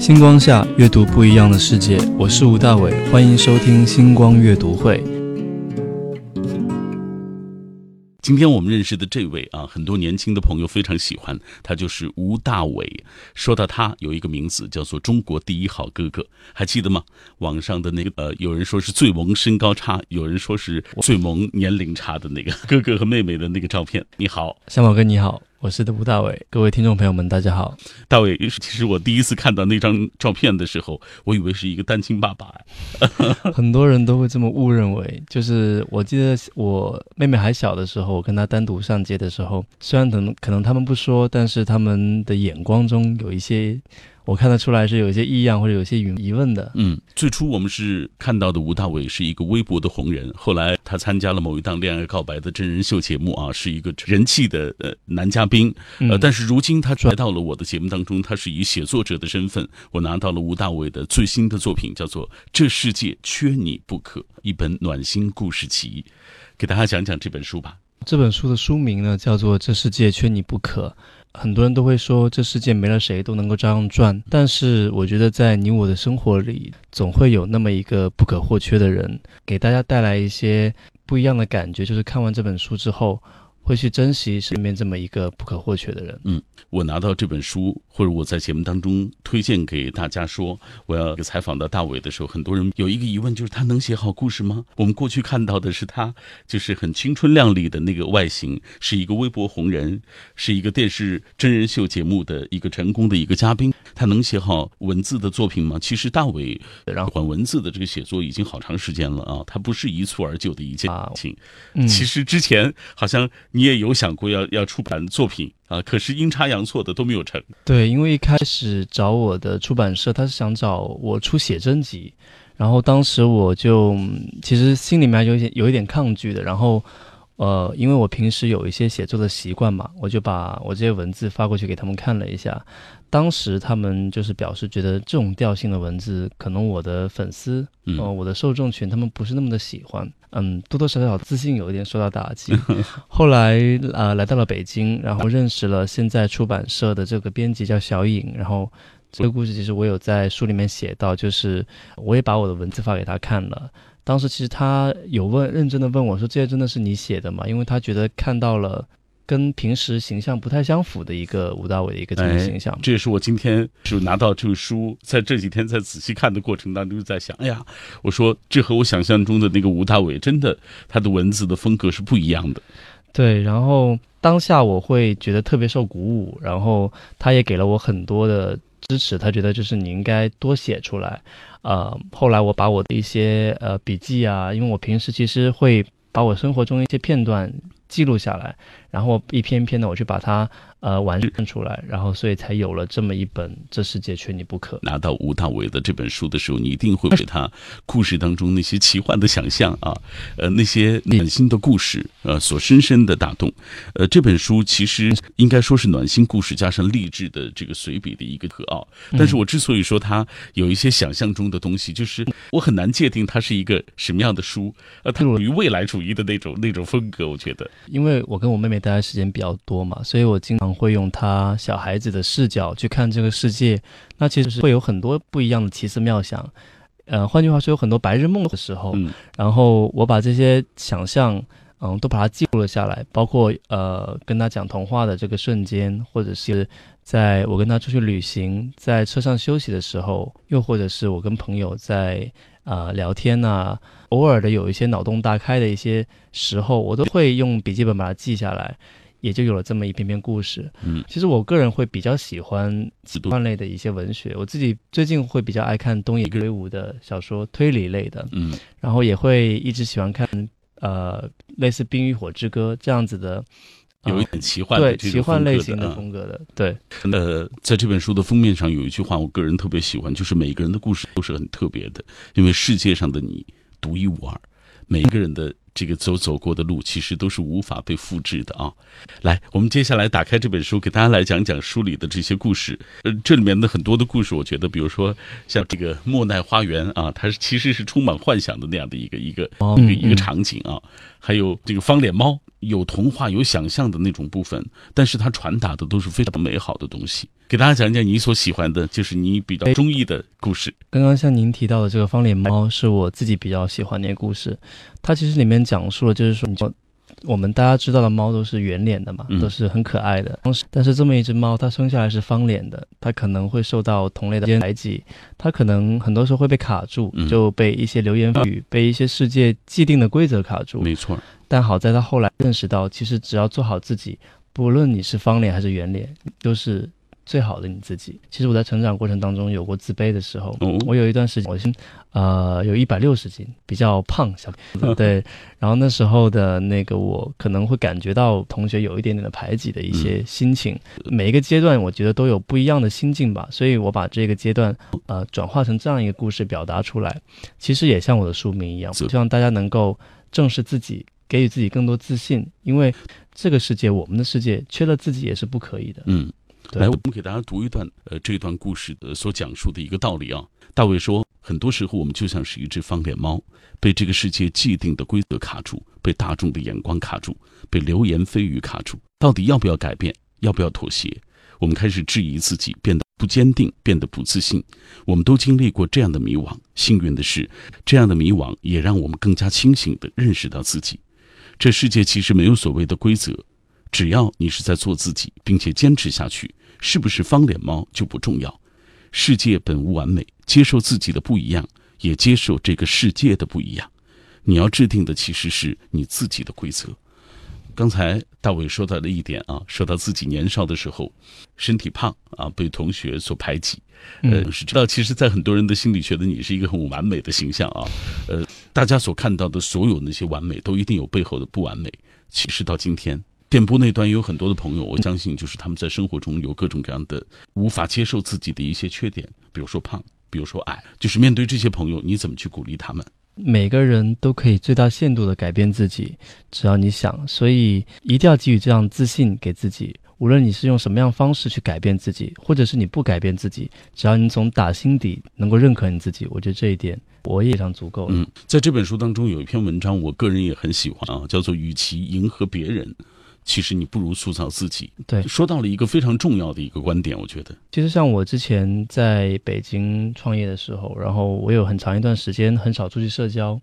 星光下阅读不一样的世界，我是吴大伟，欢迎收听星光阅读会。今天我们认识的这位啊，很多年轻的朋友非常喜欢，他就是吴大伟。说到他，有一个名字叫做“中国第一好哥哥”，还记得吗？网上的那个呃，有人说是最萌身高差，有人说是最萌年龄差的那个哥哥和妹妹的那个照片。你好，向宝哥，你好。我是吴大伟，各位听众朋友们，大家好。大伟，其实我第一次看到那张照片的时候，我以为是一个单亲爸爸。很多人都会这么误认为。就是我记得我妹妹还小的时候，我跟她单独上街的时候，虽然可能可能他们不说，但是他们的眼光中有一些。我看得出来是有一些异样或者有些疑疑问的。嗯，最初我们是看到的吴大伟是一个微博的红人，后来他参加了某一档恋爱告白的真人秀节目啊，是一个人气的呃男嘉宾。呃，但是如今他来到了我的节目当中，他是以写作者的身份，我拿到了吴大伟的最新的作品，叫做《这世界缺你不可》，一本暖心故事集，给大家讲讲这本书吧。这本书的书名呢叫做《这世界缺你不可》。很多人都会说，这世界没了谁都能够照样转。但是，我觉得在你我的生活里，总会有那么一个不可或缺的人，给大家带来一些不一样的感觉。就是看完这本书之后。会去珍惜身边这么一个不可或缺的人。嗯，我拿到这本书，或者我在节目当中推荐给大家说，我要采访到大伟的时候，很多人有一个疑问，就是他能写好故事吗？我们过去看到的是他就是很青春靓丽的那个外形，是一个微博红人，是一个电视真人秀节目的一个成功的一个嘉宾。他能写好文字的作品吗？其实大伟然后文字的这个写作已经好长时间了啊，他不是一蹴而就的一件事情。其实之前好像。你你也有想过要要出版作品啊？可是阴差阳错的都没有成。对，因为一开始找我的出版社，他是想找我出写真集，然后当时我就其实心里面有一点有一点抗拒的。然后，呃，因为我平时有一些写作的习惯嘛，我就把我这些文字发过去给他们看了一下。当时他们就是表示觉得这种调性的文字，可能我的粉丝，嗯，我的受众群他们不是那么的喜欢，嗯，多多少少自信有一点受到打击。后来呃来到了北京，然后认识了现在出版社的这个编辑叫小颖，然后这个故事其实我有在书里面写到，就是我也把我的文字发给他看了。当时其实他有问认真的问我说：“这些真的是你写的吗？”因为他觉得看到了。跟平时形象不太相符的一个吴大伟的一个这个形象，这也是我今天就拿到这个书，在这几天在仔细看的过程当中，就在想，哎呀，我说这和我想象中的那个吴大伟，真的他的文字的风格是不一样的。对，然后当下我会觉得特别受鼓舞，然后他也给了我很多的支持，他觉得就是你应该多写出来。呃，后来我把我的一些呃笔记啊，因为我平时其实会把我生活中一些片段。记录下来，然后一篇一篇的我去把它。呃，完善出来，然后所以才有了这么一本《这世界缺你不可》。拿到吴大伟的这本书的时候，你一定会被他故事当中那些奇幻的想象啊，呃，那些暖心的故事，呃，所深深的打动。呃，这本书其实应该说是暖心故事加上励志的这个随笔的一个特奥。但是我之所以说它有一些想象中的东西，就是我很难界定它是一个什么样的书。呃，它属于未来主义的那种那种风格，我觉得。因为我跟我妹妹待的时间比较多嘛，所以我经常。会用他小孩子的视角去看这个世界，那其实是会有很多不一样的奇思妙想。呃，换句话说，有很多白日梦的时候。嗯。然后我把这些想象，嗯，都把它记录了下来，包括呃跟他讲童话的这个瞬间，或者是在我跟他出去旅行，在车上休息的时候，又或者是我跟朋友在啊聊天呐，偶尔的有一些脑洞大开的一些时候，我都会用笔记本把它记下来。也就有了这么一篇篇故事。嗯，其实我个人会比较喜欢幻类的一些文学，我自己最近会比较爱看东野圭吾的小说，推理类的。嗯，然后也会一直喜欢看呃类似《冰与火之歌》这样子的，有一点奇幻对奇幻类型的风格的。对，呃，在这本书的封面上有一句话，我个人特别喜欢，就是每个人的故事都是很特别的，因为世界上的你独一无二，每一个人的。这个走走过的路，其实都是无法被复制的啊！来，我们接下来打开这本书，给大家来讲讲书里的这些故事。呃，这里面的很多的故事，我觉得，比如说像这个莫奈花园啊，它是其实是充满幻想的那样的一个一个一个一个场景啊。还有这个方脸猫，有童话、有想象的那种部分，但是它传达的都是非常美好的东西。给大家讲讲你所喜欢的，就是你比较中意的故事。刚刚像您提到的这个方脸猫，是我自己比较喜欢的一个故事。它其实里面讲述了，就是说，我们大家知道的猫都是圆脸的嘛，都是很可爱的。但是这么一只猫，它生下来是方脸的，它可能会受到同类的排挤，它可能很多时候会被卡住，就被一些流言蜚语、被一些世界既定的规则卡住。没错。但好在它后来认识到，其实只要做好自己，不论你是方脸还是圆脸，都是。最好的你自己。其实我在成长过程当中有过自卑的时候。我有一段时间，我先呃有一百六十斤，比较胖小。对。然后那时候的那个我可能会感觉到同学有一点点的排挤的一些心情。每一个阶段，我觉得都有不一样的心境吧。所以我把这个阶段呃转化成这样一个故事表达出来。其实也像我的书名一样，希望大家能够正视自己，给予自己更多自信。因为这个世界，我们的世界，缺了自己也是不可以的。嗯。来，我们给大家读一段，呃，这段故事的所讲述的一个道理啊。大卫说，很多时候我们就像是一只方脸猫，被这个世界既定的规则卡住，被大众的眼光卡住，被流言蜚语卡住。到底要不要改变？要不要妥协？我们开始质疑自己，变得不坚定，变得不自信。我们都经历过这样的迷惘。幸运的是，这样的迷惘也让我们更加清醒地认识到自己。这世界其实没有所谓的规则，只要你是在做自己，并且坚持下去。是不是方脸猫就不重要？世界本无完美，接受自己的不一样，也接受这个世界的不一样。你要制定的其实是你自己的规则。刚才大伟说到的一点啊，说到自己年少的时候，身体胖啊，被同学所排挤，呃，是知道，其实，在很多人的心里，觉得你是一个很完美的形象啊。呃，大家所看到的所有那些完美，都一定有背后的不完美。其实到今天。电波那端有很多的朋友，我相信就是他们在生活中有各种各样的无法接受自己的一些缺点，比如说胖，比如说矮。就是面对这些朋友，你怎么去鼓励他们？每个人都可以最大限度的改变自己，只要你想。所以一定要给予这样自信给自己。无论你是用什么样方式去改变自己，或者是你不改变自己，只要你从打心底能够认可你自己，我觉得这一点我也非常足够。嗯，在这本书当中有一篇文章，我个人也很喜欢啊，叫做“与其迎合别人”。其实你不如塑造自己。对，说到了一个非常重要的一个观点，我觉得。其实像我之前在北京创业的时候，然后我有很长一段时间很少出去社交。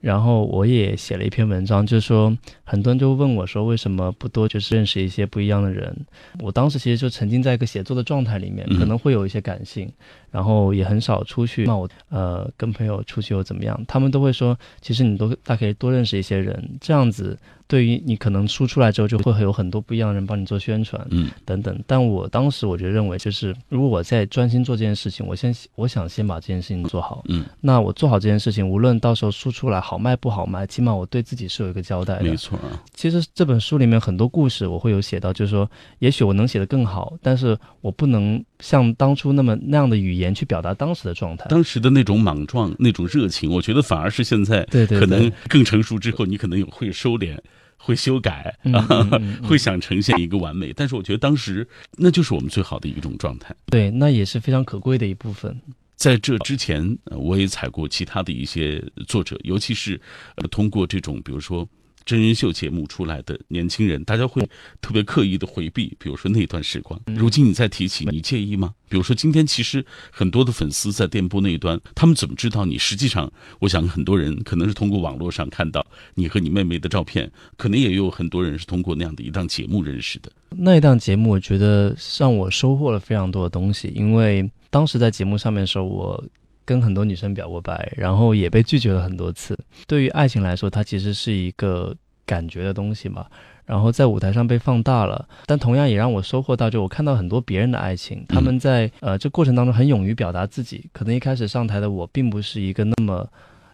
然后我也写了一篇文章，就是说很多人就问我说，为什么不多就是认识一些不一样的人？我当时其实就沉浸在一个写作的状态里面，可能会有一些感性，然后也很少出去。那我呃跟朋友出去又怎么样？他们都会说，其实你都大可以多认识一些人，这样子对于你可能输出来之后就会有很多不一样的人帮你做宣传，嗯，等等。但我当时我就认为，就是如果我在专心做这件事情，我先我想先把这件事情做好，嗯，那我做好这件事情，无论到时候输出来。好卖不好卖，起码我对自己是有一个交代的。没错啊，其实这本书里面很多故事我会有写到，就是说，也许我能写得更好，但是我不能像当初那么那样的语言去表达当时的状态。当时的那种莽撞、那种热情，我觉得反而是现在可能更成熟之后，你可能有会收敛、会修改啊，会想呈现一个完美。但是我觉得当时那就是我们最好的一种状态。对，那也是非常可贵的一部分。在这之前，我也采过其他的一些作者，尤其是呃，通过这种比如说真人秀节目出来的年轻人，大家会特别刻意的回避，比如说那段时光。如今你再提起，你介意吗？比如说今天，其实很多的粉丝在电波那一端，他们怎么知道你？实际上，我想很多人可能是通过网络上看到你和你妹妹的照片，可能也有很多人是通过那样的一档节目认识的。那一档节目，我觉得让我收获了非常多的东西，因为。当时在节目上面的时候，我跟很多女生表过白，然后也被拒绝了很多次。对于爱情来说，它其实是一个感觉的东西嘛。然后在舞台上被放大了，但同样也让我收获到，就我看到很多别人的爱情，他们在呃这过程当中很勇于表达自己。可能一开始上台的我，并不是一个那么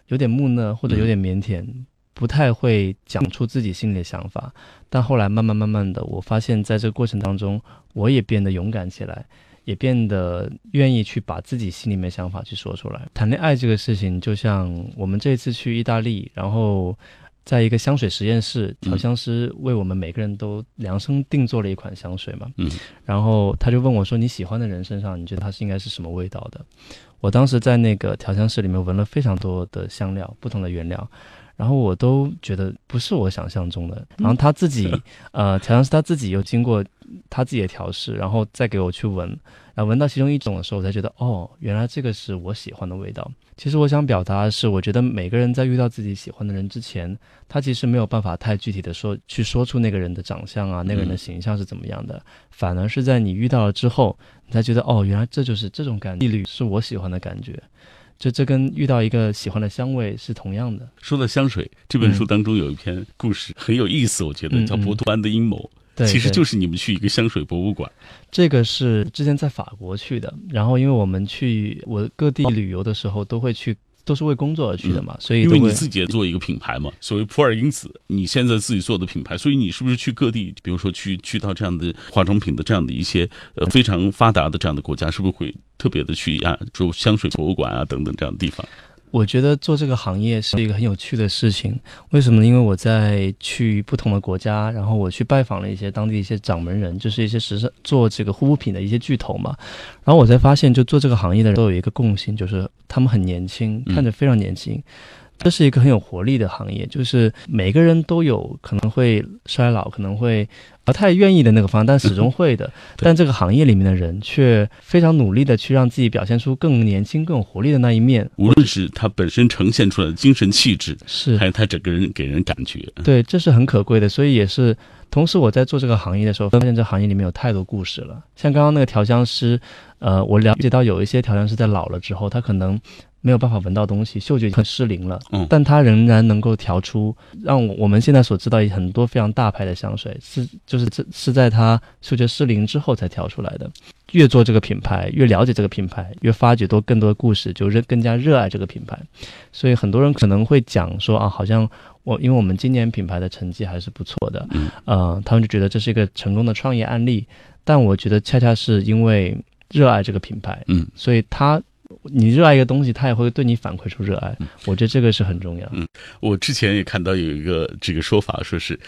有点木讷或者有点腼腆，不太会讲出自己心里的想法。但后来慢慢慢慢的，我发现在这个过程当中，我也变得勇敢起来。也变得愿意去把自己心里面想法去说出来。谈恋爱这个事情，就像我们这次去意大利，然后在一个香水实验室，调香师为我们每个人都量身定做了一款香水嘛。嗯。然后他就问我说：“你喜欢的人身上，你觉得他是应该是什么味道的？”我当时在那个调香室里面闻了非常多的香料，不同的原料。然后我都觉得不是我想象中的。然后他自己，呃，调香师他自己又经过他自己的调试，然后再给我去闻，然后闻到其中一种的时候，我才觉得，哦，原来这个是我喜欢的味道。其实我想表达的是，我觉得每个人在遇到自己喜欢的人之前，他其实没有办法太具体的说去说出那个人的长相啊，那个人的形象是怎么样的，反而是在你遇到了之后，你才觉得，哦，原来这就是这种感，觉是我喜欢的感觉。就这跟遇到一个喜欢的香味是同样的。说到香水，这本书当中有一篇故事很有意思，我觉得叫《博图安的阴谋》，其实就是你们去一个香水博物馆。这个是之前在法国去的，然后因为我们去我各地旅游的时候都会去。都是为工作而去的嘛，所以因为你自己也做一个品牌嘛，所谓普洱因子，你现在自己做的品牌，所以你是不是去各地，比如说去去到这样的化妆品的这样的一些呃非常发达的这样的国家，是不是会特别的去啊，就香水博物馆啊等等这样的地方？我觉得做这个行业是一个很有趣的事情，为什么呢？因为我在去不同的国家，然后我去拜访了一些当地一些掌门人，就是一些时尚做这个护肤品的一些巨头嘛，然后我才发现，就做这个行业的人都有一个共性，就是他们很年轻，看着非常年轻。这是一个很有活力的行业，就是每个人都有可能会衰老，可能会不太愿意的那个方，但始终会的。但这个行业里面的人却非常努力的去让自己表现出更年轻、更有活力的那一面。无论是他本身呈现出来的精神气质，是还有他整个人给人感觉，对，这是很可贵的。所以也是，同时我在做这个行业的时候，发现这行业里面有太多故事了。像刚刚那个调香师，呃，我了解到有一些调香师在老了之后，他可能。没有办法闻到东西，嗅觉很失灵了。嗯，但它仍然能够调出让我们现在所知道很多非常大牌的香水，是就是这是在它嗅觉失灵之后才调出来的。越做这个品牌，越了解这个品牌，越发掘多更多的故事，就热更加热爱这个品牌。所以很多人可能会讲说啊，好像我因为我们今年品牌的成绩还是不错的，嗯，呃，他们就觉得这是一个成功的创业案例。但我觉得恰恰是因为热爱这个品牌，嗯，所以他。你热爱一个东西，他也会对你反馈出热爱。我觉得这个是很重要。嗯，我之前也看到有一个这个说法，说是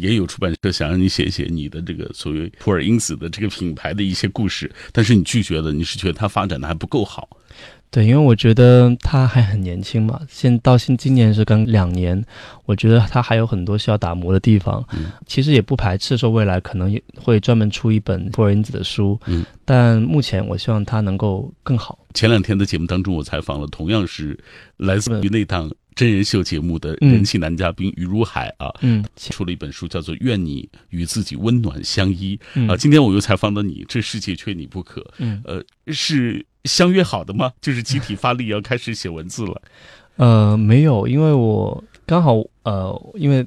也有出版社想让你写一写你的这个所谓普洱因子的这个品牌的一些故事，但是你拒绝了，你是觉得它发展的还不够好。对，因为我觉得他还很年轻嘛，现到现今年是刚两年，我觉得他还有很多需要打磨的地方。嗯，其实也不排斥说未来可能会专门出一本布尔因子的书。嗯，但目前我希望他能够更好。前两天的节目当中，我采访了同样是来自于那档。真人秀节目的人气男嘉宾于如海啊，嗯，出了一本书，叫做《愿你与自己温暖相依》啊。今天我又采访到你，这世界缺你不可。嗯，呃，是相约好的吗？就是集体发力要开始写文字了？呃，没有，因为我刚好呃，因为。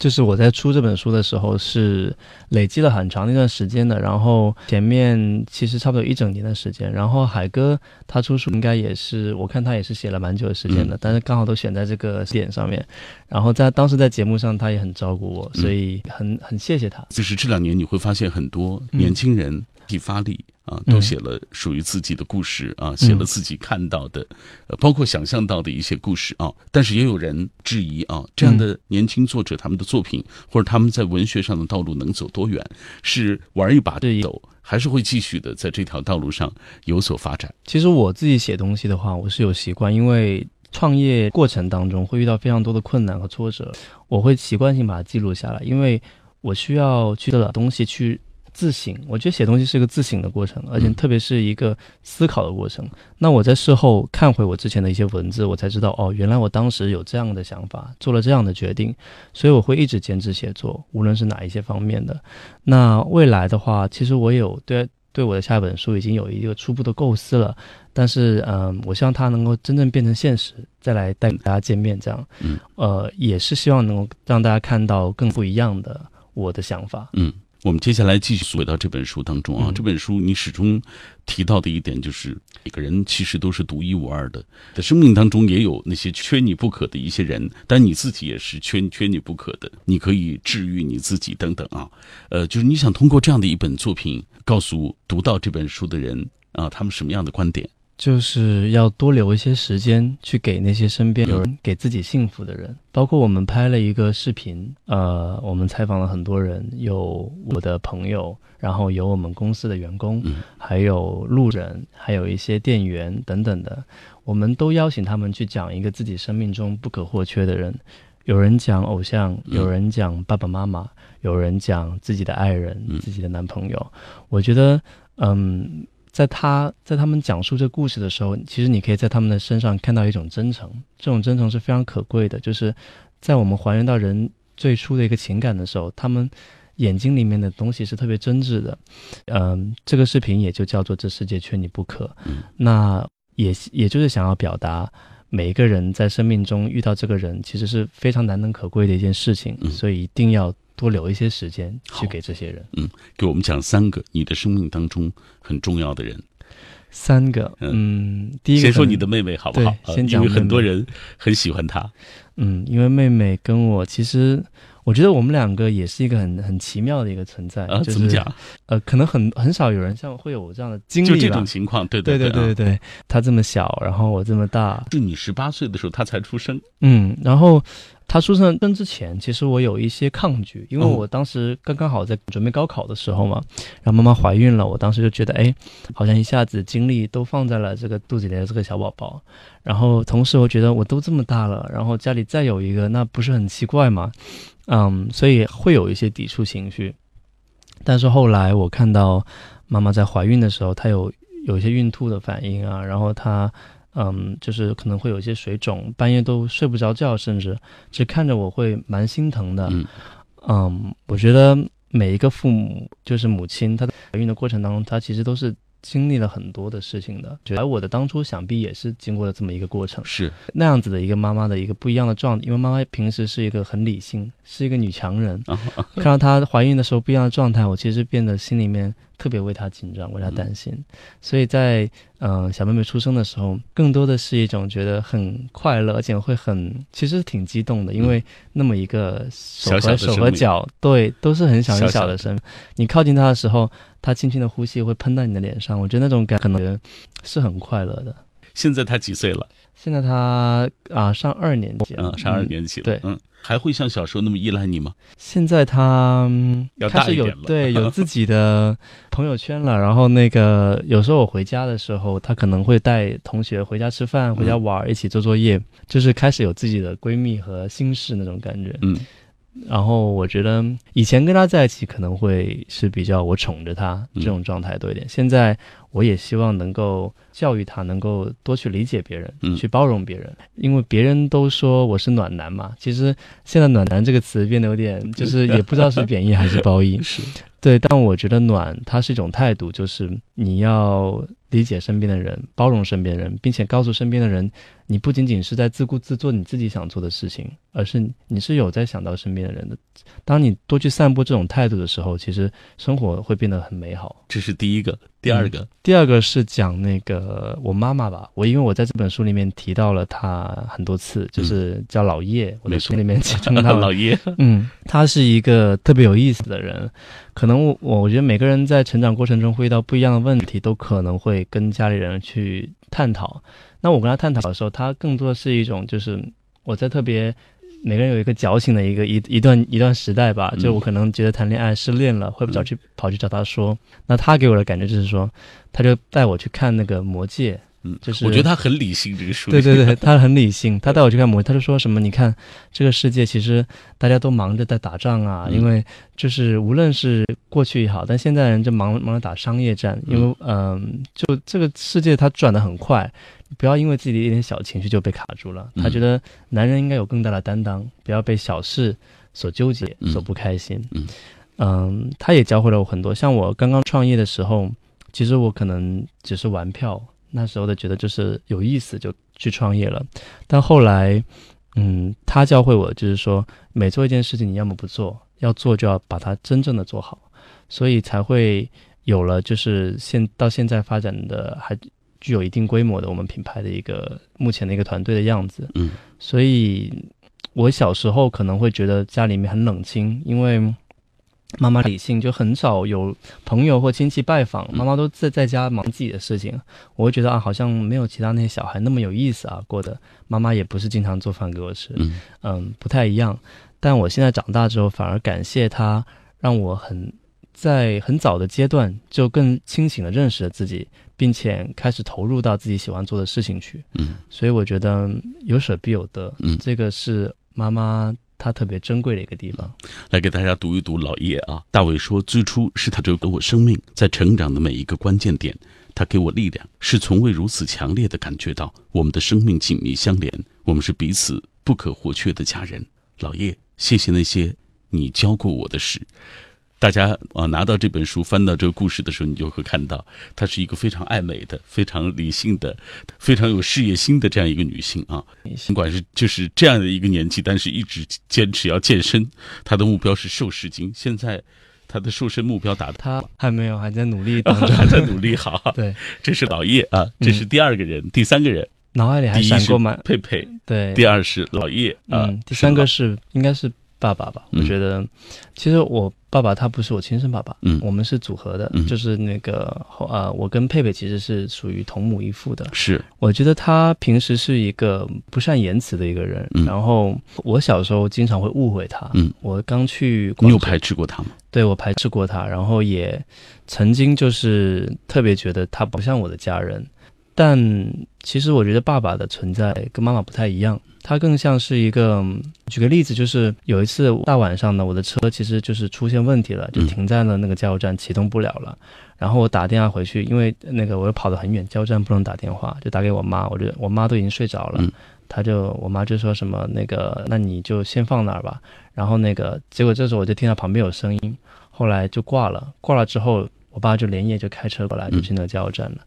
就是我在出这本书的时候是累积了很长一段时间的，然后前面其实差不多一整年的时间，然后海哥他出书应该也是，我看他也是写了蛮久的时间的，但是刚好都选在这个点上面，然后在当时在节目上他也很照顾我，所以很很谢谢他。就是这两年你会发现很多年轻人。体发力啊，都写了属于自己的故事啊，写了自己看到的，呃，包括想象到的一些故事啊。但是也有人质疑啊，这样的年轻作者他们的作品或者他们在文学上的道路能走多远？是玩一把走，还是会继续的在这条道路上有所发展？其实我自己写东西的话，我是有习惯，因为创业过程当中会遇到非常多的困难和挫折，我会习惯性把它记录下来，因为我需要去的东西去。自省，我觉得写东西是一个自省的过程，而且特别是一个思考的过程。那我在事后看回我之前的一些文字，我才知道，哦，原来我当时有这样的想法，做了这样的决定。所以我会一直坚持写作，无论是哪一些方面的。那未来的话，其实我有对对我的下一本书已经有一个初步的构思了，但是嗯，我希望它能够真正变成现实，再来带大家见面，这样，嗯，呃，也是希望能够让大家看到更不一样的我的想法，嗯。我们接下来继续回到这本书当中啊，这本书你始终提到的一点就是，每个人其实都是独一无二的，在生命当中也有那些缺你不可的一些人，但你自己也是缺缺你不可的，你可以治愈你自己等等啊，呃，就是你想通过这样的一本作品，告诉读到这本书的人啊，他们什么样的观点？就是要多留一些时间去给那些身边有人给自己幸福的人，包括我们拍了一个视频，呃，我们采访了很多人，有我的朋友，然后有我们公司的员工，还有路人，还有一些店员等等的，我们都邀请他们去讲一个自己生命中不可或缺的人，有人讲偶像，嗯。有人讲爸爸妈妈，有人讲自己的爱人、嗯。自己的男朋友。我觉得，嗯，在他在他们讲述这故事的时候，其实你可以在他们的身上看到一种真诚，这种真诚是非常可贵的。就是在我们还原到人最初的一个情感的时候，他们眼睛里面的东西是特别真挚的。嗯，这个视频也就叫做“这世界缺你不可”。嗯那也也就是想要表达。每一个人在生命中遇到这个人，其实是非常难能可贵的一件事情，嗯所以一定要多留一些时间去给这些人。嗯给我们讲三个你的生命当中很重要的人。三个，嗯，第一个先说你的妹妹好不好？对先讲啊因为很多人很喜欢她。嗯，因为妹妹跟我其实，我觉得我们两个也是一个很很奇妙的一个存在。啊，就是怎么讲？呃，可能很很少有人像会有这样的经历吧。就这种情况，对对对啊对对对，他这么小，然后我这么大，是你十八岁的时候，他才出生。嗯，然后他出生生之前，其实我有一些抗拒，因为哦我当时刚刚好在准备高考的时候嘛，然后妈妈怀孕了，我当时就觉得，哎，好像一下子精力都放在了这个肚子里的这个小宝宝，然后同时我觉得我都这么大了，然后家里再有一个，那不是很奇怪吗？嗯，所以会有一些抵触情绪。但是后来我看到妈妈在怀孕的时候，她有有一些孕吐的反应啊，然后她嗯，就是可能会有一些水肿，半夜都睡不着觉，甚至只看着我会蛮心疼的。嗯嗯，我觉得每一个父母，就是母亲，她在怀孕的过程当中，她其实都是经历了很多的事情的。而我的当初想必也是经过了这么一个过程，是，那样子的一个妈妈的一个不一样的状态。因为妈妈平时是一个很理性，是一个女强人，啊看到她怀孕的时候不一样的状态，我其实变得心里面特别为她紧张，为她担心。所以在嗯、呃小妹妹出生的时候，更多的是一种觉得很快乐，而且会很其实挺激动的，因为那么一个手和手和脚，对，都是很小很小小的小的。你靠近她的时候，她轻轻的呼吸会喷到你的脸上，我觉得那种感可能是很快乐的。现在她几岁了？现在她啊上二年级啊，嗯，上二嗯年级了。对嗯，还会像小时候那么依赖你吗？现在他开始有大一点了对有 自己的朋友圈了，然后那个有时候我回家的时候，他可能会带同学回家吃饭、回家嗯玩，一起做作业，就是开始有自己的闺蜜和心事那种感觉。嗯然后我觉得以前跟他在一起可能会是比较我宠着他嗯这种状态多一点，现在我也希望能够教育他，能够多去理解别人，嗯去包容别人，因为别人都说我是暖男嘛，其实现在“暖男”这个词变得有点，就是也不知道是贬义还是褒义。是，对，但我觉得暖它是一种态度，就是你要理解身边的人，包容身边的人，并且告诉身边的人，你不仅仅是在自顾自做你自己想做的事情，而是你是有在想到身边的人的。当你多去散播这种态度的时候，其实生活会变得很美好。这是第一个。第二个，第二个是讲那个我妈妈吧，我因为我在这本书里面提到了她很多次，就是叫老叶，我没错的书里面称 她老叶，嗯，她是一个特别有意思的人，可能我我觉得每个人在成长过程中会遇到不一样的问题，都可能会跟家里人去探讨。那我跟他探讨的时候，他更多的是一种就是我在特别每个人有一个矫情的一个一一段一段时代吧，就我可能觉得谈恋爱失恋了，会不找去跑去找他说，那他给我的感觉就是说，他就带我去看那个《魔戒》，嗯，就是我觉得他很理性，这个书。对对对，他很理性，他带我去看魔，他就说什么？你看这个世界其实大家都忙着在打仗啊，嗯因为就是无论是过去也好，但现在人就忙忙着打商业战，因为嗯、就这个世界它转得很快，不要因为自己的一点小情绪就被卡住了。他嗯觉得男人应该有更大的担当，不要被小事所纠结、嗯所不开心。嗯嗯，他也教会了我很多。像我刚刚创业的时候，其实我可能只是玩票，那时候的觉得就是有意思就去创业了。但后来，嗯，他教会我就是说，每做一件事情，你要么不做，要做就要把它真正的做好，所以才会有了就是现到现在发展的还具有一定规模的我们品牌的一个目前的一个团队的样子。嗯所以我小时候可能会觉得家里面很冷清，因为妈妈理性，就很少有朋友或亲戚拜访，嗯妈妈都在在家忙自己的事情。我会觉得啊，好像没有其他那些小孩那么有意思啊，过的。妈妈也不是经常做饭给我吃，嗯嗯，不太一样。但我现在长大之后，反而感谢她，让我很在很早的阶段就更清醒的认识了自己，并且开始投入到自己喜欢做的事情去。嗯所以我觉得有舍必有得，嗯这个是妈妈他特别珍贵的一个地方。来给大家读一读老叶啊，大伟说，最初是他给我生命，在成长的每一个关键点，他给我力量，是从未如此强烈的感觉到我们的生命紧密相连，我们是彼此不可或缺的家人。老叶，谢谢那些你教过我的事。大家啊，拿到这本书，翻到这个故事的时候，你就会看到，她是一个非常爱美的、非常理性的、非常有事业心的这样一个女性啊。尽管是就是这样的一个年纪，但是一直坚持要健身。她的目标是瘦十斤，现在她的瘦身目标达到，她还没有，还在努力当中，还在努力。好，对，这是老叶啊，这是第二个人，第三个人，脑海里还闪过吗？佩佩，对，第二是老叶啊，第三个是应该是。爸爸吧，我觉得，其实我爸爸他不是我亲生爸爸，嗯，我们是组合的，就是那个呃，我跟佩佩其实是属于同母异父的。是，我觉得他平时是一个不善言辞的一个人，然后我小时候经常会误会他。嗯，我刚去，你有排斥过他吗？对，我排斥过他，然后也曾经就是特别觉得他不像我的家人。但其实我觉得爸爸的存在跟妈妈不太一样，他更像是一个。举个例子，就是有一次大晚上呢，我的车其实就是出现问题了，就停在了那个加油站，启动不了了。然后我打电话回去，因为那个我又跑得很远，加油站不能打电话，就打给我妈。我就我妈都已经睡着了，她就我妈就说什么那个，那你就先放那儿吧。然后那个结果这时候我就听到旁边有声音，后来就挂了。挂了之后，我爸就连夜就开车过来，就去那加油站了。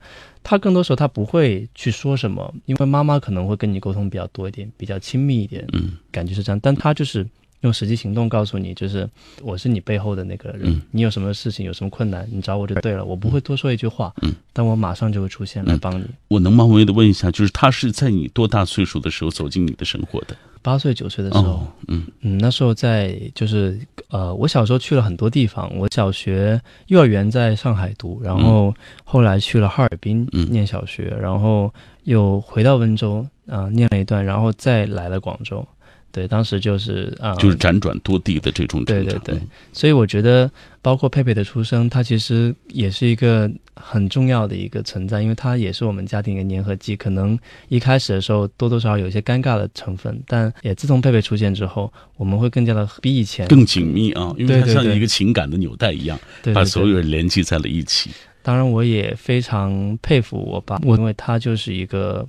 他更多时候他不会去说什么，因为妈妈可能会跟你沟通比较多一点，比较亲密一点，嗯，感觉是这样。但他就是用实际行动告诉你，就是我是你背后的那个人，你有什么事情有什么困难，你找我就对了，我不会多说一句话，嗯，但我马上就会出现来帮你。我能冒昧的问一下，就是他是在你多大岁数的时候走进你的生活的？八岁九岁的时候，嗯嗯，那时候在就是呃，我小时候去了很多地方。我小学、幼儿园在上海读，然后后来去了哈尔滨念小学，然后又回到温州啊念了一段，然后再来了广州。对，当时就是啊，就是辗转多地的这种对对对，所以我觉得，包括佩佩的出生，它其实也是一个很重要的一个存在，因为它也是我们家庭的粘合剂。可能一开始的时候多多少少有一些尴尬的成分，但也自从佩佩出现之后，我们会更加的比以前更紧密啊，因为它像一个情感的纽带一样，把所有人连接在了一起。当然，我也非常佩服我爸，我因为他就是一个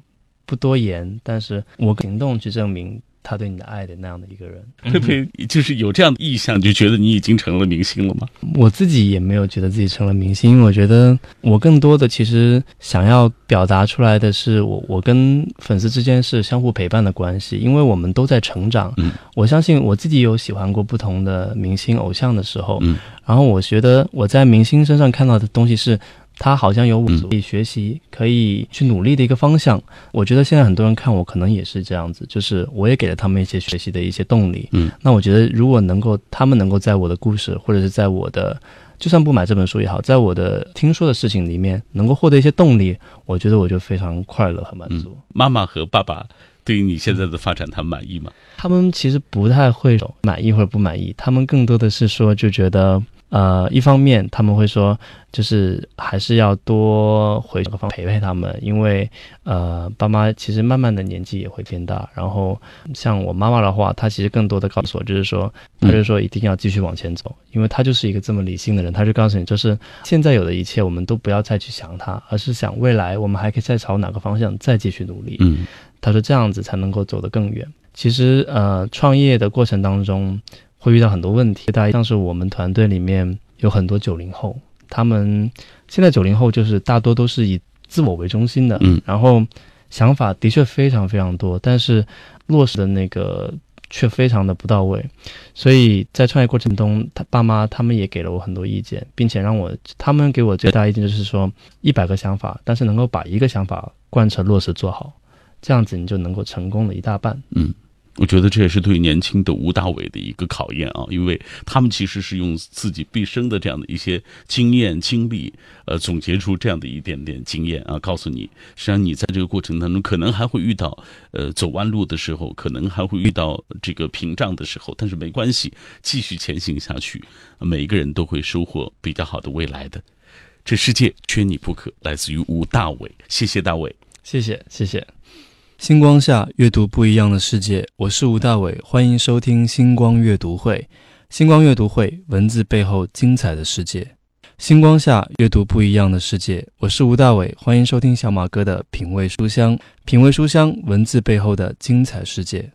不多言，但是我行动去证明。他对你的爱的那样的一个人，特别就是有这样的意向，就觉得你已经成了明星了吗？我自己也没有觉得自己成了明星，因为我觉得我更多的其实想要表达出来的是，我我跟粉丝之间是相互陪伴的关系，因为我们都在成长。嗯，我相信我自己有喜欢过不同的明星偶像的时候，嗯，然后我觉得我在明星身上看到的东西是。他好像有我可以学习、可以去努力的一个方向。我觉得现在很多人看我，可能也是这样子，就是我也给了他们一些学习的一些动力。嗯，那我觉得如果能够，他们能够在我的故事，或者是在我的，就算不买这本书也好，在我的听说的事情里面，能够获得一些动力，我觉得我就非常快乐和满足。妈妈和爸爸对于你现在的发展，他们满意吗？他们其实不太会满意或者不满意，他们更多的是说，就觉得。呃，一方面他们会说，就是还是要多回方陪陪他们，因为呃，爸妈其实慢慢的年纪也会变大。然后像我妈妈的话，她其实更多的告诉我，就是说，她就说一定要继续往前走，因为她就是一个这么理性的人，她就告诉你，就是现在有的一切，我们都不要再去想它，而是想未来我们还可以再朝哪个方向再继续努力。嗯，她说这样子才能够走得更远。其实呃，创业的过程当中。会遇到很多问题，大像是我们团队里面有很多九零后，他们现在九零后就是大多都是以自我为中心的，嗯，然后想法的确非常非常多，但是落实的那个却非常的不到位，所以在创业过程中，他爸妈他们也给了我很多意见，并且让我他们给我最大意见就是说，一百个想法，但是能够把一个想法贯彻落实做好，这样子你就能够成功了一大半，嗯。我觉得这也是对年轻的吴大伟的一个考验啊，因为他们其实是用自己毕生的这样的一些经验经历，呃，总结出这样的一点点经验啊，告诉你，实际上你在这个过程当中可能还会遇到呃走弯路的时候，可能还会遇到这个屏障的时候，但是没关系，继续前行下去，每一个人都会收获比较好的未来的。这世界缺你不可，来自于吴大伟，谢谢大伟，谢谢谢谢。星光下阅读不一样的世界，我是吴大伟，欢迎收听星光阅读会。星光阅读会，文字背后精彩的世界。星光下阅读不一样的世界，我是吴大伟，欢迎收听小马哥的品味书香。品味书香，文字背后的精彩世界。